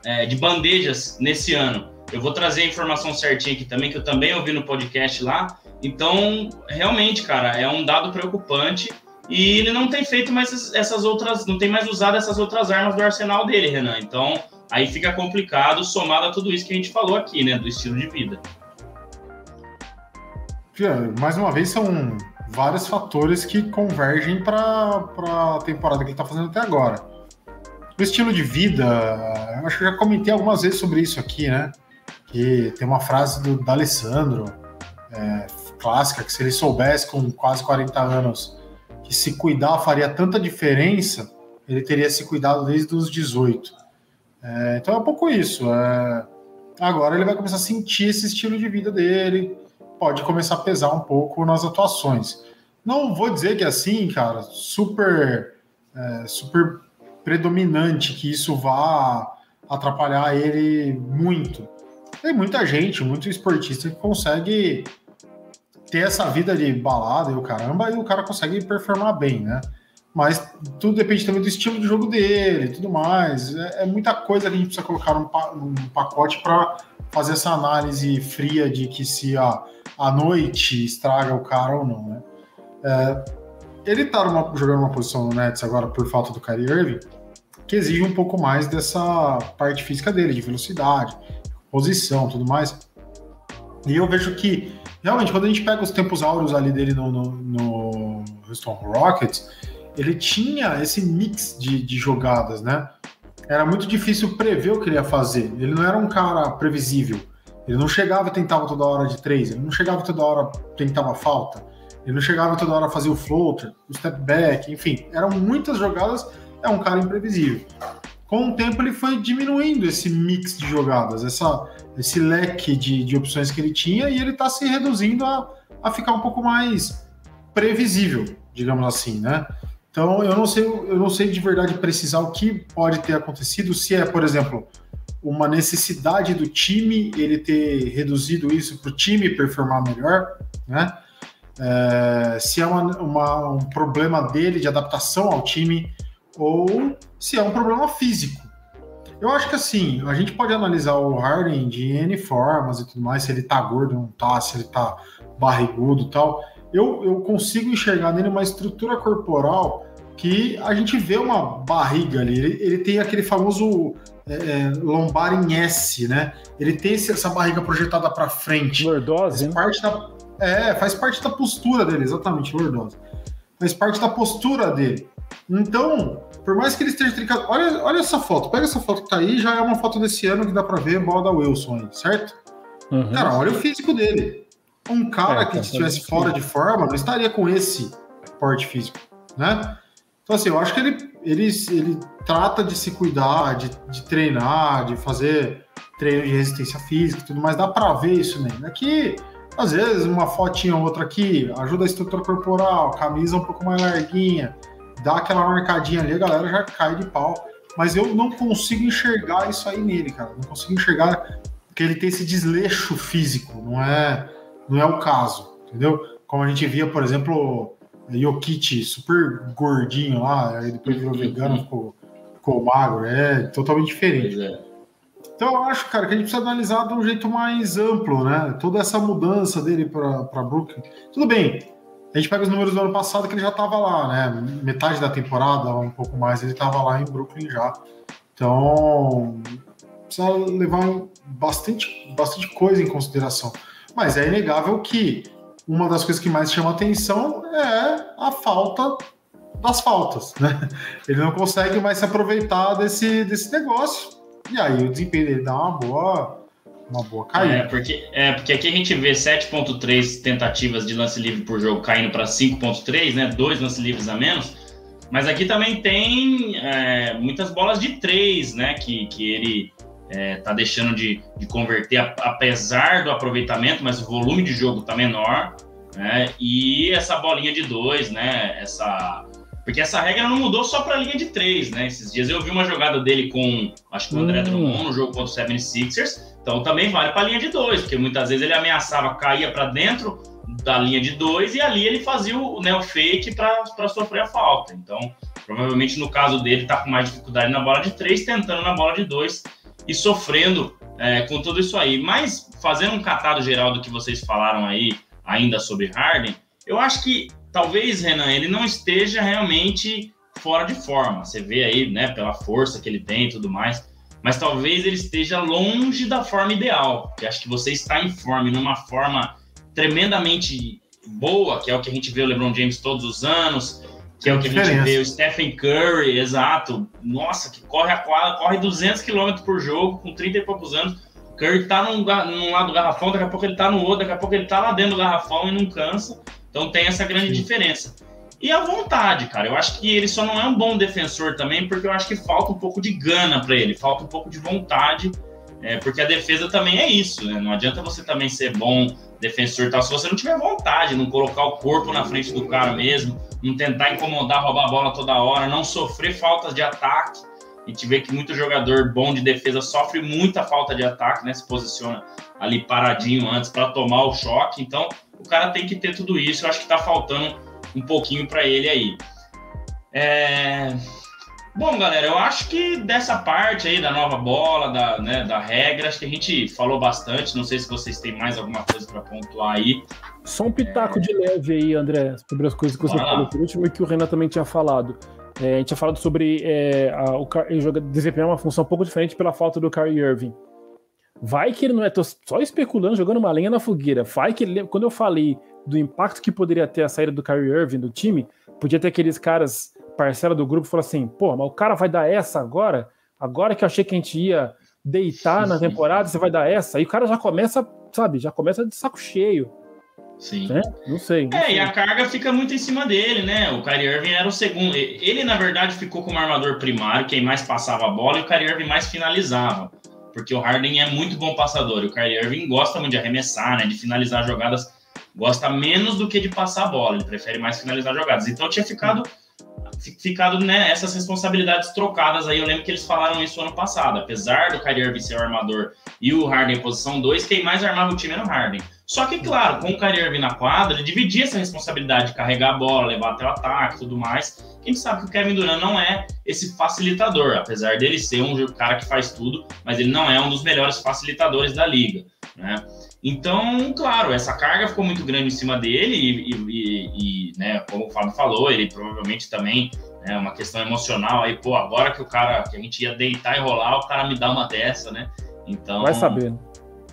é, de bandejas nesse ano. Eu vou trazer a informação certinha aqui também, que eu também ouvi no podcast lá. Então, realmente, cara, é um dado preocupante. E ele não tem feito mais essas outras, não tem mais usado essas outras armas do arsenal dele, Renan. Então, aí fica complicado, somado a tudo isso que a gente falou aqui, né, do estilo de vida. Mais uma vez, são vários fatores que convergem para a temporada que ele está fazendo até agora. O estilo de vida, acho que eu já comentei algumas vezes sobre isso aqui, né? Que tem uma frase do D'Alessandro, é, clássica, que se ele soubesse com quase 40 anos que se cuidar faria tanta diferença, ele teria se cuidado desde os 18. É, então é um pouco isso. É, agora ele vai começar a sentir esse estilo de vida dele, pode começar a pesar um pouco nas atuações. Não vou dizer que é assim, cara, super, é, super predominante que isso vá atrapalhar ele muito. Tem muita gente, muito esportista que consegue ter essa vida de balada e o caramba, e o cara consegue performar bem, né? Mas tudo depende também do estilo de jogo dele tudo mais. É, é muita coisa que a gente precisa colocar num, num pacote para fazer essa análise fria de que se a, a noite estraga o cara ou não, né? É, ele tá numa, jogando uma posição no Nets agora por falta do Kyrie Irving, que exige um pouco mais dessa parte física dele, de velocidade, posição, tudo mais. E eu vejo que, realmente, quando a gente pega os tempos áureos ali dele no, no, no Houston Rockets, ele tinha esse mix de, de jogadas, né? Era muito difícil prever o que ele ia fazer. Ele não era um cara previsível. Ele não chegava e tentava toda hora de três, ele não chegava toda hora tentava falta. Ele não chegava toda hora a fazer o floater, o step back, enfim, eram muitas jogadas. É um cara imprevisível. Com o tempo, ele foi diminuindo esse mix de jogadas, essa, esse leque de, de opções que ele tinha, e ele está se reduzindo a, a ficar um pouco mais previsível, digamos assim, né? Então, eu não sei, eu não sei de verdade precisar o que pode ter acontecido, se é, por exemplo, uma necessidade do time ele ter reduzido isso para o time performar melhor, né? é, se é uma, uma, um problema dele de adaptação ao time ou se é um problema físico. Eu acho que assim, a gente pode analisar o Harden de N formas e tudo mais, se ele tá gordo ou não tá, se ele tá barrigudo e tal. Eu, eu consigo enxergar nele uma estrutura corporal que a gente vê uma barriga ali. Ele, ele tem aquele famoso é, é lombar em S, né? Ele tem essa barriga projetada para frente. Lordose, né? parte da, é, faz parte da postura dele, exatamente, lordose. Faz parte da postura dele. Então, por mais que ele esteja trincado. Olha, olha essa foto, pega essa foto que tá aí, já é uma foto desse ano que dá pra ver a bola da Wilson aí, certo? Uhum. Cara, olha o físico dele. Um cara é, que estivesse fora de forma não estaria com esse porte físico, né? Então, assim, eu acho que ele, ele, ele trata de se cuidar, de, de treinar, de fazer treino de resistência física e tudo mais. Dá pra ver isso nele. Aqui. Né? Às vezes, uma fotinha ou outra aqui ajuda a estrutura corporal, camisa um pouco mais larguinha, dá aquela marcadinha ali, a galera já cai de pau. Mas eu não consigo enxergar isso aí nele, cara. Não consigo enxergar que ele tem esse desleixo físico. Não é, não é o caso, entendeu? Como a gente via, por exemplo, Jokic super gordinho lá, aí depois virou vegano, ficou, ficou magro. É totalmente diferente. É. Então eu acho, cara, que a gente precisa analisar de um jeito mais amplo, né? Toda essa mudança dele para Brooklyn. Tudo bem, a gente pega os números do ano passado que ele já estava lá, né? Metade da temporada, um pouco mais, ele estava lá em Brooklyn já. Então, precisa levar bastante, bastante coisa em consideração. Mas é inegável que uma das coisas que mais chama atenção é a falta das faltas, né? Ele não consegue mais se aproveitar desse, desse negócio. E aí o desempenho dele dá uma boa uma boa caída. É porque, é, porque aqui a gente vê 7.3 tentativas de lance livre por jogo caindo para 5.3, né? Dois lance livres a menos. Mas aqui também tem é, muitas bolas de três, né? Que, que ele é, tá deixando de, de converter, apesar do aproveitamento, mas o volume de jogo tá menor. Né? E essa bolinha de dois, né? Essa porque essa regra não mudou só para a linha de três, né? Esses dias eu vi uma jogada dele com, acho que o André hum. Drummond no jogo contra o 76ers. Então também vale para a linha de dois, porque muitas vezes ele ameaçava, caía para dentro da linha de dois e ali ele fazia o, né, o fake para sofrer a falta. Então, provavelmente no caso dele, tá com mais dificuldade na bola de três, tentando na bola de dois e sofrendo é, com tudo isso aí. Mas fazendo um catado geral do que vocês falaram aí, ainda sobre Harden, eu acho que talvez, Renan, ele não esteja realmente fora de forma. Você vê aí, né, pela força que ele tem e tudo mais. Mas talvez ele esteja longe da forma ideal. Porque acho que você está em forma, numa forma tremendamente boa, que é o que a gente vê o LeBron James todos os anos, que é o que a gente vê o Stephen Curry, exato. Nossa, que corre a quadra, corre 200 km por jogo com 30 e poucos anos. Curry tá num, num lado do garrafão, daqui a pouco ele tá no outro, daqui a pouco ele tá lá dentro do garrafão e não cansa. Então tem essa grande Sim. diferença. E a vontade, cara. Eu acho que ele só não é um bom defensor também, porque eu acho que falta um pouco de gana para ele, falta um pouco de vontade, é, porque a defesa também é isso, né? Não adianta você também ser bom defensor tal, se você não tiver vontade, não colocar o corpo na frente do cara mesmo, não tentar incomodar, roubar a bola toda hora, não sofrer faltas de ataque. A gente vê que muito jogador bom de defesa sofre muita falta de ataque, né? Se posiciona ali paradinho antes para tomar o choque. Então, o cara tem que ter tudo isso. Eu acho que está faltando um pouquinho para ele aí. É... Bom, galera, eu acho que dessa parte aí da nova bola, da, né, da regra, acho que a gente falou bastante. Não sei se vocês têm mais alguma coisa para pontuar aí. Só um pitaco é... de leve aí, André, sobre as coisas que você falou por último e que o Renan também tinha falado. É, a gente tinha falado sobre é, a, o, joga, desempenhar uma função um pouco diferente pela falta do Kyrie Irving. Vai que ele não é. Tô só especulando, jogando uma lenha na fogueira. Vai que ele. Quando eu falei do impacto que poderia ter a saída do Kyrie Irving do time, podia ter aqueles caras, parcela do grupo, falar assim: pô, mas o cara vai dar essa agora? Agora que eu achei que a gente ia deitar na temporada, você vai dar essa? Aí o cara já começa, sabe, já começa de saco cheio. Sim. Né? Não sei. Não é, sei. e a carga fica muito em cima dele, né? O Kyrie Irving era o segundo. Ele, na verdade, ficou como armador primário, quem mais passava a bola, e o Kyrie Irving mais finalizava porque o Harden é muito bom passador e o Kyrie Irving gosta muito de arremessar, né, de finalizar jogadas, gosta menos do que de passar a bola, ele prefere mais finalizar jogadas. Então tinha ficado ficado né, essas responsabilidades trocadas aí. Eu lembro que eles falaram isso ano passado. Apesar do Kyrie Irving ser o armador e o Harden em posição 2, quem mais armava o time era o Harden. Só que, claro, com o Kyrie Irving na quadra, ele dividia essa responsabilidade de carregar a bola, levar até o ataque e tudo mais. A gente sabe que o Kevin Durant não é esse facilitador, apesar dele ser um cara que faz tudo, mas ele não é um dos melhores facilitadores da liga, né? Então, claro, essa carga ficou muito grande em cima dele e, e, e né, como o Fábio falou, ele provavelmente também é né, uma questão emocional aí, pô, agora que o cara, que a gente ia deitar e rolar, o cara me dá uma dessa, né? Então, vai saber.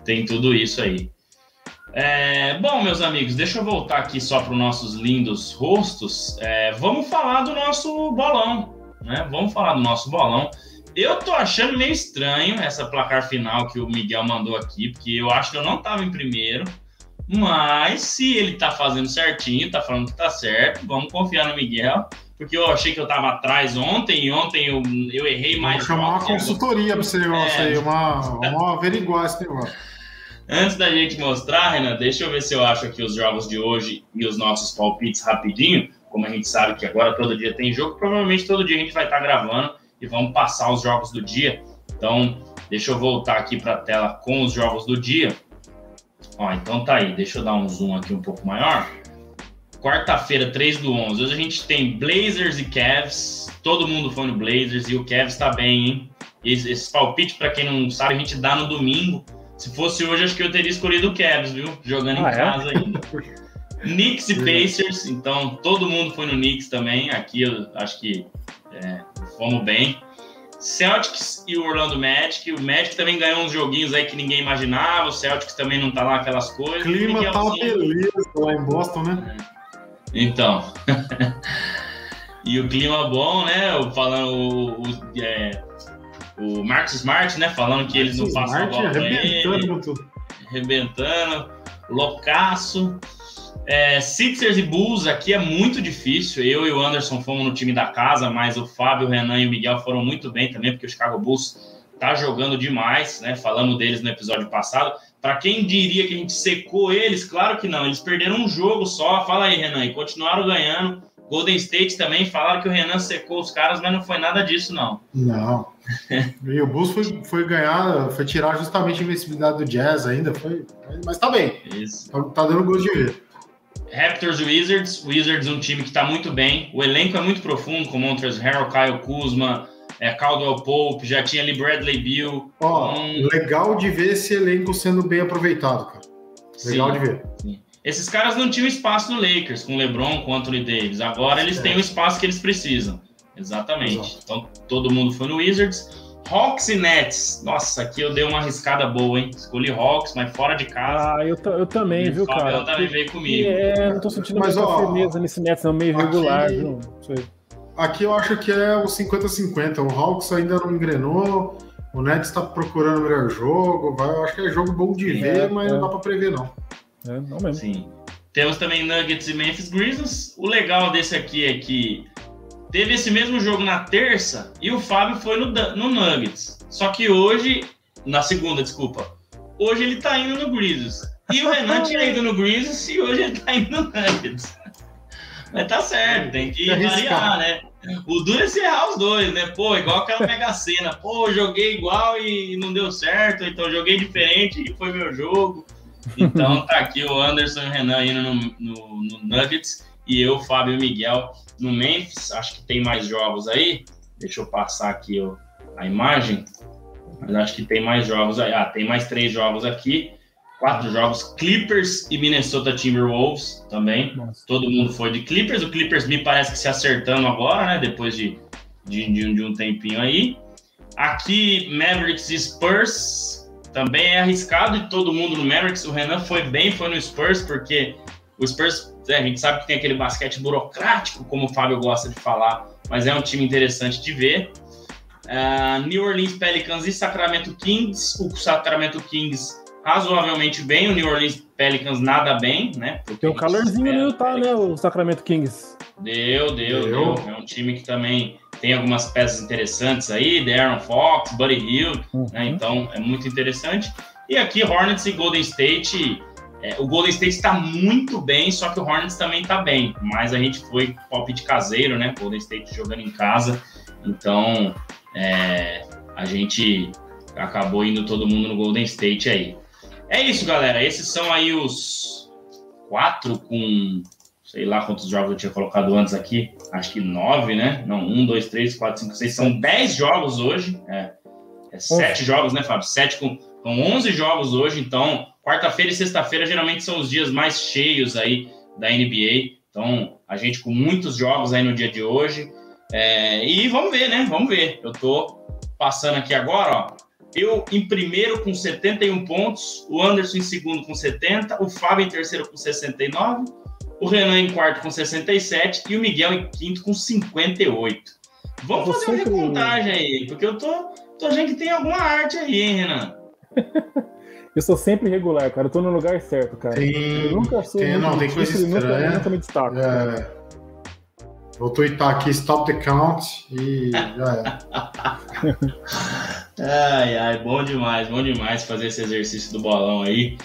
Tem tudo isso aí. É, bom, meus amigos, deixa eu voltar aqui só para os nossos lindos rostos. É, vamos falar do nosso bolão, né? Vamos falar do nosso bolão. Eu tô achando meio estranho essa placar final que o Miguel mandou aqui, porque eu acho que eu não estava em primeiro. Mas se ele tá fazendo certinho, tá falando que tá certo, vamos confiar no Miguel. Porque eu achei que eu tava atrás ontem, e ontem eu, eu errei mais. Vou chamar uma consultoria para esse negócio é... aí, uma, vamos averiguar esse negócio. Antes da gente mostrar, Renan, deixa eu ver se eu acho aqui os jogos de hoje e os nossos palpites rapidinho. Como a gente sabe que agora todo dia tem jogo, provavelmente todo dia a gente vai estar gravando e vamos passar os jogos do dia. Então, deixa eu voltar aqui para a tela com os jogos do dia. Ó, então tá aí, deixa eu dar um zoom aqui um pouco maior. Quarta-feira, 3 do 11. Hoje a gente tem Blazers e Cavs. Todo mundo foi no Blazers e o Cavs tá bem, hein? Esse, esse palpite, para quem não sabe, a gente dá no domingo. Se fosse hoje, acho que eu teria escolhido o Cavs, viu? Jogando ah, em é? casa ainda. Knicks e (laughs) Pacers, então todo mundo foi no Knicks também. Aqui eu acho que é, fomos bem. Celtics e o Orlando Magic. O Magic também ganhou uns joguinhos aí que ninguém imaginava. O Celtics também não tá lá aquelas coisas. O clima tá uma beleza lá em Boston, né? Então. (laughs) e o clima bom, né? Falando o, o, é, o Marcos Smart, né? Falando que eles não passam a bola ele. Tudo. Arrebentando. Loucaço. É, Sixers e Bulls aqui é muito difícil. Eu e o Anderson fomos no time da casa, mas o Fábio, o Renan e o Miguel foram muito bem também, porque o Chicago Bulls tá jogando demais, né? Falamos deles no episódio passado. Para quem diria que a gente secou eles, claro que não. Eles perderam um jogo só. Fala aí, Renan, e continuaram ganhando. Golden State também falaram que o Renan secou os caras, mas não foi nada disso, não. Não. e o Bulls foi, foi ganhar, foi tirar justamente a invencibilidade do Jazz ainda. Foi, mas tá bem. Isso. Tá, tá dando gosto de ver. Raptors Wizards. Wizards um time que está muito bem. O elenco é muito profundo, com Montrezl Harrell, Kyle Kuzma, é, Caldwell Pope, já tinha ali Bradley Bill. Ó, então... legal de ver esse elenco sendo bem aproveitado, cara. Legal sim, de ver. Sim. Esses caras não tinham espaço no Lakers, com LeBron, com Anthony Davis. Agora eles é. têm o espaço que eles precisam. Exatamente. Exato. Então todo mundo foi no Wizards. Hawks e Nets. Nossa, aqui eu dei uma arriscada boa, hein? Escolhi Hawks, mas fora de casa. Ah, eu, eu também, viu, cara? Eu também veio comigo. É, não tô sentindo mas, muita ó, firmeza nesse Nets, não, meio regular, aqui, viu? Aqui eu acho que é o 50-50. O Hawks ainda não engrenou. O Nets tá procurando o melhor jogo. Vai, eu acho que é jogo bom de Sim, ver, é, mas é. não dá pra prever, não. É, não mesmo. Sim. Temos também Nuggets e Memphis Grizzlies. O legal desse aqui é que teve esse mesmo jogo na terça e o Fábio foi no, no Nuggets. Só que hoje, na segunda, desculpa, hoje ele tá indo no Grizzlies. E o Renan (laughs) tinha ido no Grizzlies e hoje ele tá indo no Nuggets. Mas tá certo, tem que variar, né? O duro é se errar os dois, né? Pô, igual aquela mega cena. Pô, joguei igual e não deu certo, então joguei diferente e foi meu jogo. Então tá aqui o Anderson e o Renan indo no, no, no Nuggets e eu, Fábio e Miguel no Memphis. Acho que tem mais jogos aí. Deixa eu passar aqui ó, a imagem. Mas acho que tem mais jogos aí. Ah, tem mais três jogos aqui. Quatro jogos. Clippers e Minnesota Timberwolves também. Nossa. Todo mundo foi de Clippers. O Clippers me parece que se acertando agora, né? Depois de, de, de, um, de um tempinho aí. Aqui, Mavericks e Spurs. Também é arriscado e todo mundo no Mavericks. O Renan foi bem, foi no Spurs, porque o Spurs, é, a gente sabe que tem aquele basquete burocrático, como o Fábio gosta de falar, mas é um time interessante de ver. Uh, New Orleans Pelicans e Sacramento Kings. O Sacramento Kings razoavelmente bem, o New Orleans Pelicans nada bem, né? Tem um calorzinho no Utah, né? O Sacramento Kings. Deu, deu, deu, deu. É um time que também tem algumas peças interessantes aí, Darren Fox, Buddy Hill, né? uhum. né? Então é muito interessante. E aqui Hornets e Golden State é, o Golden State está muito bem, só que o Hornets também está bem. Mas a gente foi palpite caseiro, né? Golden State jogando em casa. Então é, a gente acabou indo todo mundo no Golden State aí. É isso, galera. Esses são aí os quatro com sei lá quantos jogos eu tinha colocado antes aqui. Acho que nove, né? Não, um, dois, três, quatro, cinco, seis. São dez jogos hoje. É, é sete jogos, né, Fábio? Sete com, com onze jogos hoje. Então Quarta-feira e sexta-feira geralmente são os dias mais cheios aí da NBA. Então, a gente com muitos jogos aí no dia de hoje. É, e vamos ver, né? Vamos ver. Eu tô passando aqui agora, ó. Eu em primeiro com 71 pontos, o Anderson em segundo com 70, o Fábio em terceiro com 69, o Renan em quarto com 67 e o Miguel em quinto com 58. Vamos fazer uma recontagem aí, porque eu tô, tô achando que tem alguma arte aí, hein, Renan? (laughs) Eu sou sempre regular, cara. Eu tô no lugar certo, cara. Tem, eu nunca sou. Tem, não, tem coisa estranha. Nunca, nunca me destaco. É. Vou twittar aqui stop the count e já é. (laughs) Ai, ai, bom demais, bom demais fazer esse exercício do bolão aí,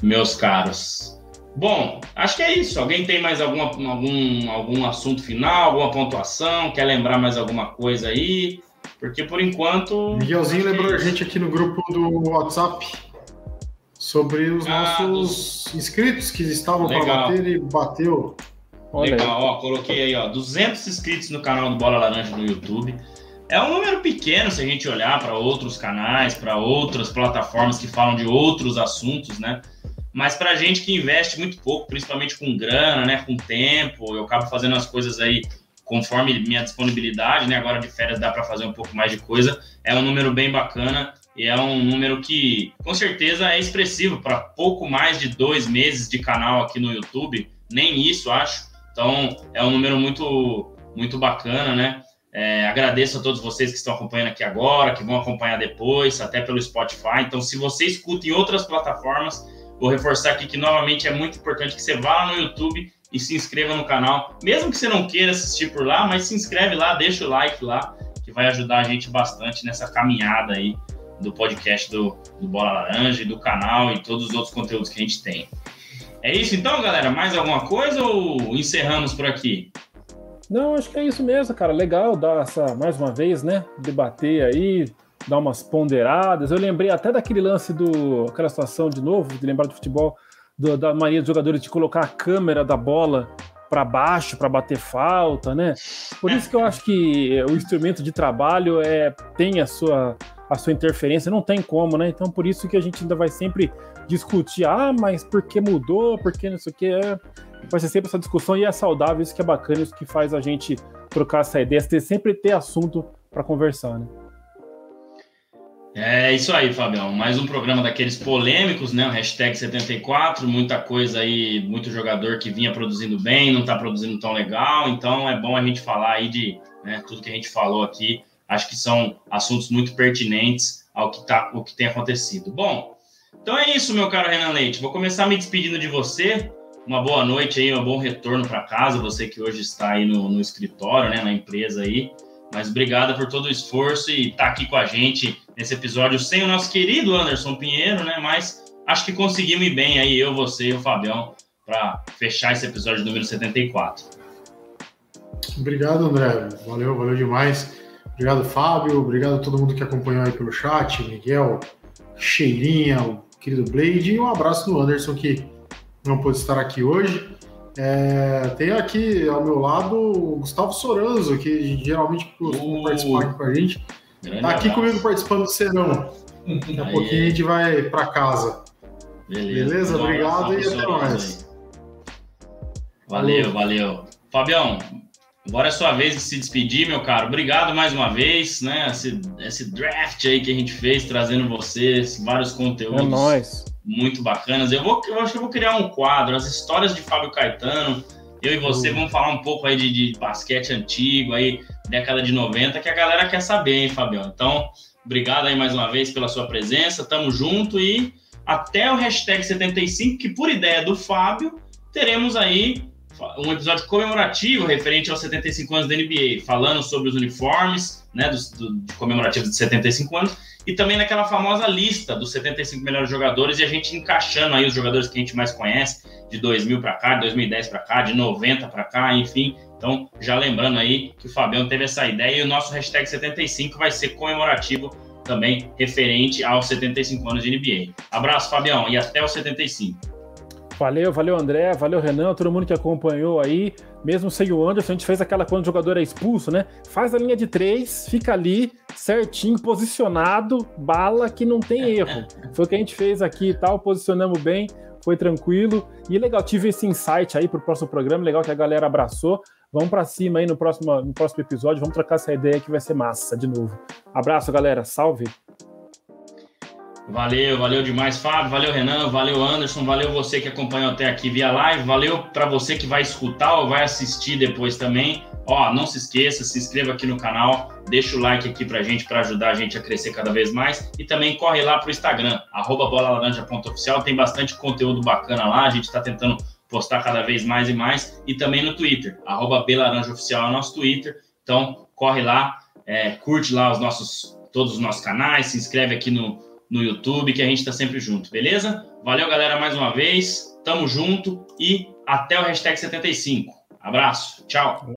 meus caros. Bom, acho que é isso. Alguém tem mais alguma, algum, algum assunto final, alguma pontuação? Quer lembrar mais alguma coisa aí? Porque por enquanto. Miguelzinho lembrou é a gente aqui no grupo do WhatsApp sobre os ah, nossos dos... inscritos que estavam para bater e bateu. Legal, ó, coloquei aí, ó, 200 inscritos no canal do Bola Laranja no YouTube. É um número pequeno se a gente olhar para outros canais, para outras plataformas que falam de outros assuntos, né? Mas para gente que investe muito pouco, principalmente com grana, né, com tempo, eu acabo fazendo as coisas aí conforme minha disponibilidade, né? Agora de férias dá para fazer um pouco mais de coisa. É um número bem bacana e é um número que com certeza é expressivo para pouco mais de dois meses de canal aqui no YouTube, nem isso acho. Então é um número muito muito bacana, né? É, agradeço a todos vocês que estão acompanhando aqui agora, que vão acompanhar depois, até pelo Spotify. Então, se você escuta em outras plataformas, vou reforçar aqui que novamente é muito importante que você vá lá no YouTube e se inscreva no canal. Mesmo que você não queira assistir por lá, mas se inscreve lá, deixa o like lá, que vai ajudar a gente bastante nessa caminhada aí do podcast do, do Bola Laranja e do canal e todos os outros conteúdos que a gente tem. É isso então, galera? Mais alguma coisa ou encerramos por aqui? Não, acho que é isso mesmo, cara. Legal dar essa, mais uma vez, né? Debater aí, dar umas ponderadas. Eu lembrei até daquele lance do. aquela situação de novo, de lembrar do futebol, do, da mania dos jogadores de colocar a câmera da bola para baixo para bater falta, né? Por isso que eu acho que o instrumento de trabalho é tem a sua a sua interferência, não tem como, né? Então por isso que a gente ainda vai sempre discutir, ah, mas por que mudou? Por que não sei o que é vai ser sempre essa discussão e é saudável, isso que é bacana, isso que faz a gente trocar essa ideia, ter, sempre ter assunto para conversar, né? É isso aí, Fabião. Mais um programa daqueles polêmicos, né? O hashtag 74, muita coisa aí, muito jogador que vinha produzindo bem, não está produzindo tão legal. Então é bom a gente falar aí de né, tudo que a gente falou aqui. Acho que são assuntos muito pertinentes ao que, tá, o que tem acontecido. Bom, então é isso, meu caro Renan Leite. Vou começar me despedindo de você uma boa noite aí, um bom retorno para casa, você que hoje está aí no, no, escritório, né, na empresa aí. Mas obrigado por todo o esforço e estar tá aqui com a gente nesse episódio sem o nosso querido Anderson Pinheiro, né? Mas acho que conseguimos ir bem aí, eu, você e o Fabião, para fechar esse episódio número 74. Obrigado, André. Valeu, valeu demais. Obrigado, Fábio. Obrigado a todo mundo que acompanhou aí pelo chat, Miguel, Cheirinha, o querido Blade, e um abraço do Anderson que não pôde estar aqui hoje. É, tem aqui ao meu lado o Gustavo Soranzo, que geralmente costuma uh, participar aqui com a gente. Está aqui abraço. comigo participando do Serão. Daqui a pouquinho a gente vai para casa. Beleza, Beleza? obrigado e até mais. Valeu, valeu. Fabião, agora é sua vez de se despedir, meu caro. Obrigado mais uma vez, né? Esse, esse draft aí que a gente fez, trazendo vocês vários conteúdos. É nóis muito bacanas. Eu, vou, eu acho que eu vou criar um quadro, as histórias de Fábio Caetano. Eu e você uhum. vamos falar um pouco aí de, de, basquete antigo, aí, década de 90, que a galera quer saber, hein, Fabião? Então, obrigado aí mais uma vez pela sua presença, tamo junto e até o hashtag 75, que por ideia do Fábio, teremos aí um episódio comemorativo referente aos 75 anos da NBA, falando sobre os uniformes, né, do, de comemorativos de 75 anos, e também naquela famosa lista dos 75 melhores jogadores e a gente encaixando aí os jogadores que a gente mais conhece, de 2000 para cá, de 2010 para cá, de 90 para cá, enfim. Então, já lembrando aí que o Fabião teve essa ideia e o nosso hashtag 75 vai ser comemorativo também referente aos 75 anos de NBA. Abraço, Fabião, e até os 75. Valeu, valeu André, valeu Renan, todo mundo que acompanhou aí. Mesmo sem o Anderson, a gente fez aquela quando o jogador é expulso, né? Faz a linha de três, fica ali, certinho, posicionado, bala que não tem erro. (laughs) Foi o que a gente fez aqui e tal, posicionamos bem, foi tranquilo. E legal, tive esse insight aí pro próximo programa, legal que a galera abraçou. Vamos para cima aí no próximo, no próximo episódio, vamos trocar essa ideia que vai ser massa de novo. Abraço, galera, salve! Valeu, valeu demais, Fábio. Valeu, Renan. Valeu, Anderson. Valeu você que acompanhou até aqui via live. Valeu para você que vai escutar ou vai assistir depois também. Ó, não se esqueça, se inscreva aqui no canal, deixa o like aqui pra gente para ajudar a gente a crescer cada vez mais e também corre lá pro Instagram, @bolalaranja.oficial, tem bastante conteúdo bacana lá, a gente está tentando postar cada vez mais e mais e também no Twitter, @belaranjaoficial é o nosso Twitter. Então, corre lá, é, curte lá os nossos todos os nossos canais, se inscreve aqui no, no YouTube, que a gente está sempre junto, beleza? Valeu, galera, mais uma vez. Tamo junto e até o hashtag 75. Abraço, tchau.